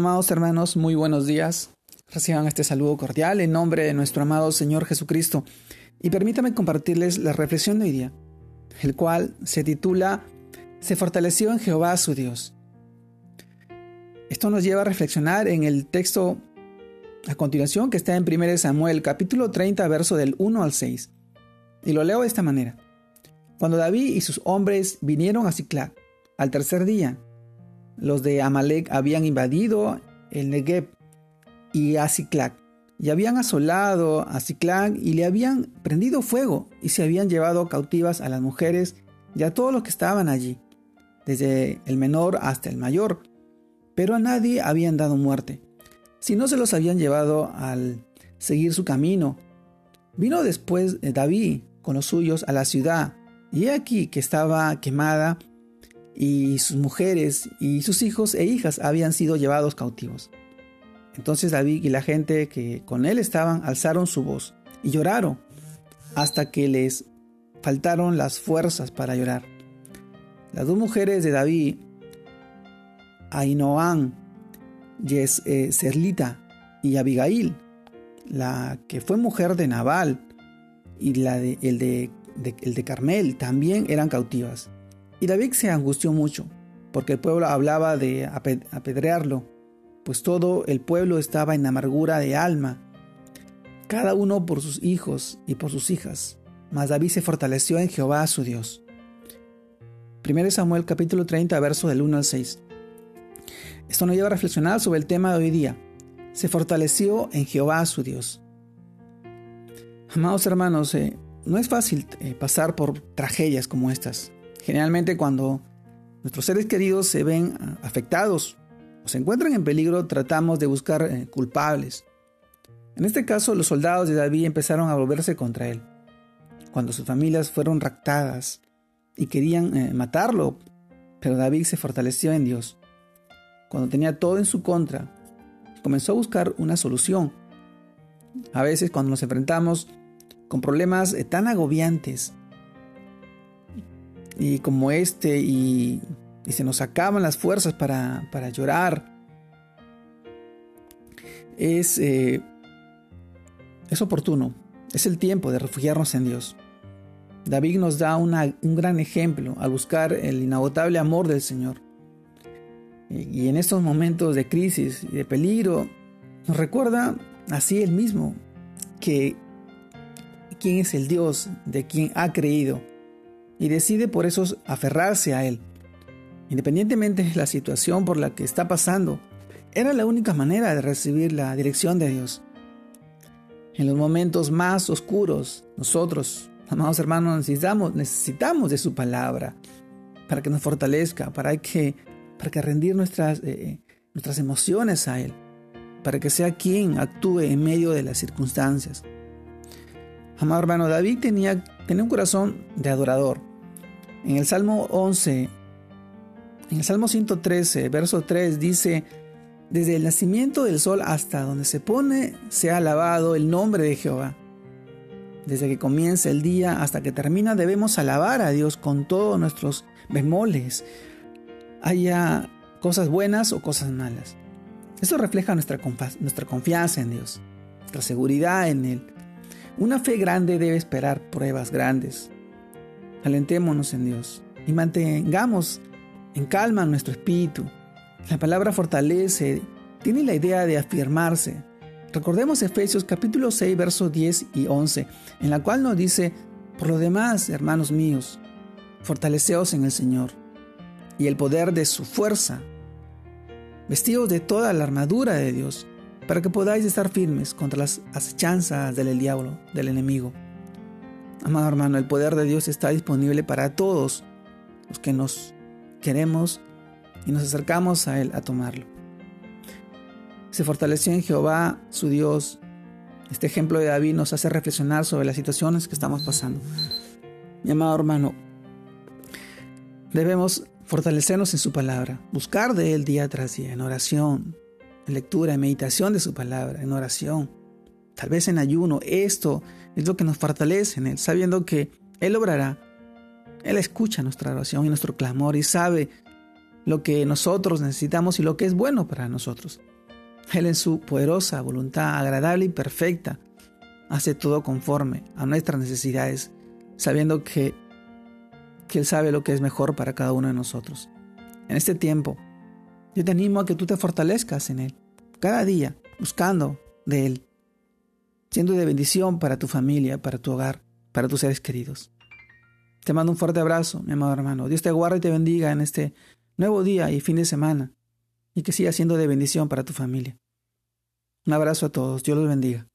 Amados hermanos, muy buenos días. Reciban este saludo cordial en nombre de nuestro amado Señor Jesucristo y permítame compartirles la reflexión de hoy día, el cual se titula Se fortaleció en Jehová su Dios. Esto nos lleva a reflexionar en el texto a continuación que está en 1 Samuel capítulo 30 verso del 1 al 6. Y lo leo de esta manera. Cuando David y sus hombres vinieron a Ciclac al tercer día, los de Amalek habían invadido el Negev y a Ciclac, y habían asolado a Ciclac y le habían prendido fuego y se habían llevado cautivas a las mujeres y a todos los que estaban allí, desde el menor hasta el mayor, pero a nadie habían dado muerte, si no se los habían llevado al seguir su camino. Vino después David con los suyos a la ciudad, y he aquí que estaba quemada y sus mujeres y sus hijos e hijas habían sido llevados cautivos. Entonces David y la gente que con él estaban alzaron su voz y lloraron hasta que les faltaron las fuerzas para llorar. Las dos mujeres de David, Ainoán, eh, Serlita y Abigail, la que fue mujer de Nabal y la de, el, de, el de Carmel, también eran cautivas. Y David se angustió mucho, porque el pueblo hablaba de apedrearlo, pues todo el pueblo estaba en amargura de alma, cada uno por sus hijos y por sus hijas. Mas David se fortaleció en Jehová su Dios. 1 Samuel capítulo 30, verso del 1 al 6. Esto nos lleva a reflexionar sobre el tema de hoy día. Se fortaleció en Jehová su Dios. Amados hermanos, eh, no es fácil eh, pasar por tragedias como estas. Generalmente cuando nuestros seres queridos se ven ah, afectados o se encuentran en peligro, tratamos de buscar eh, culpables. En este caso, los soldados de David empezaron a volverse contra él. Cuando sus familias fueron raptadas y querían eh, matarlo, pero David se fortaleció en Dios. Cuando tenía todo en su contra, comenzó a buscar una solución. A veces cuando nos enfrentamos con problemas eh, tan agobiantes y como este y, se nos acaban las fuerzas para, llorar. Es, eh, es oportuno, es el tiempo de refugiarnos en Dios. David nos da un gran ejemplo al buscar el inagotable amor del Señor. Y en estos momentos de crisis y de peligro, nos recuerda así él mismo que quién es el Dios de quien ha creído y decide por eso aferrarse a Él. Independientemente de la situación por la que está pasando, era la única manera de recibir la dirección de Dios. En los momentos más oscuros, nosotros, amados hermanos, necesitamos, necesitamos de su palabra para que nos fortalezca, para que, para que rendir nuestras, eh, nuestras emociones a Él, para que sea quien actúe en medio de las circunstancias. Amado hermano, David tenía, tenía un corazón de adorador. En el Salmo 11, en el Salmo 113, verso 3 dice, desde el nacimiento del sol hasta donde se pone, se ha alabado el nombre de Jehová. Desde que comienza el día hasta que termina debemos alabar a Dios con todos nuestros bemoles, haya cosas buenas o cosas malas. Eso refleja nuestra, nuestra confianza en Dios, nuestra seguridad en Él. Una fe grande debe esperar pruebas grandes. Alentémonos en Dios y mantengamos en calma nuestro espíritu. La palabra fortalece, tiene la idea de afirmarse. Recordemos Efesios capítulo 6, versos 10 y 11, en la cual nos dice, por lo demás, hermanos míos, fortaleceos en el Señor y el poder de su fuerza, vestidos de toda la armadura de Dios, para que podáis estar firmes contra las acechanzas del diablo, del enemigo. Amado hermano, el poder de Dios está disponible para todos los que nos queremos y nos acercamos a Él a tomarlo. Se fortaleció en Jehová, su Dios. Este ejemplo de David nos hace reflexionar sobre las situaciones que estamos pasando. Mi amado hermano, debemos fortalecernos en su palabra, buscar de Él día tras día, en oración, en lectura, en meditación de su palabra, en oración, tal vez en ayuno. Esto es lo que nos fortalece en Él, sabiendo que Él obrará. Él escucha nuestra oración y nuestro clamor y sabe lo que nosotros necesitamos y lo que es bueno para nosotros. Él en su poderosa voluntad agradable y perfecta hace todo conforme a nuestras necesidades, sabiendo que, que Él sabe lo que es mejor para cada uno de nosotros. En este tiempo, yo te animo a que tú te fortalezcas en Él, cada día, buscando de Él, siendo de bendición para tu familia, para tu hogar, para tus seres queridos. Te mando un fuerte abrazo, mi amado hermano. Dios te guarde y te bendiga en este nuevo día y fin de semana, y que siga siendo de bendición para tu familia. Un abrazo a todos, Dios los bendiga.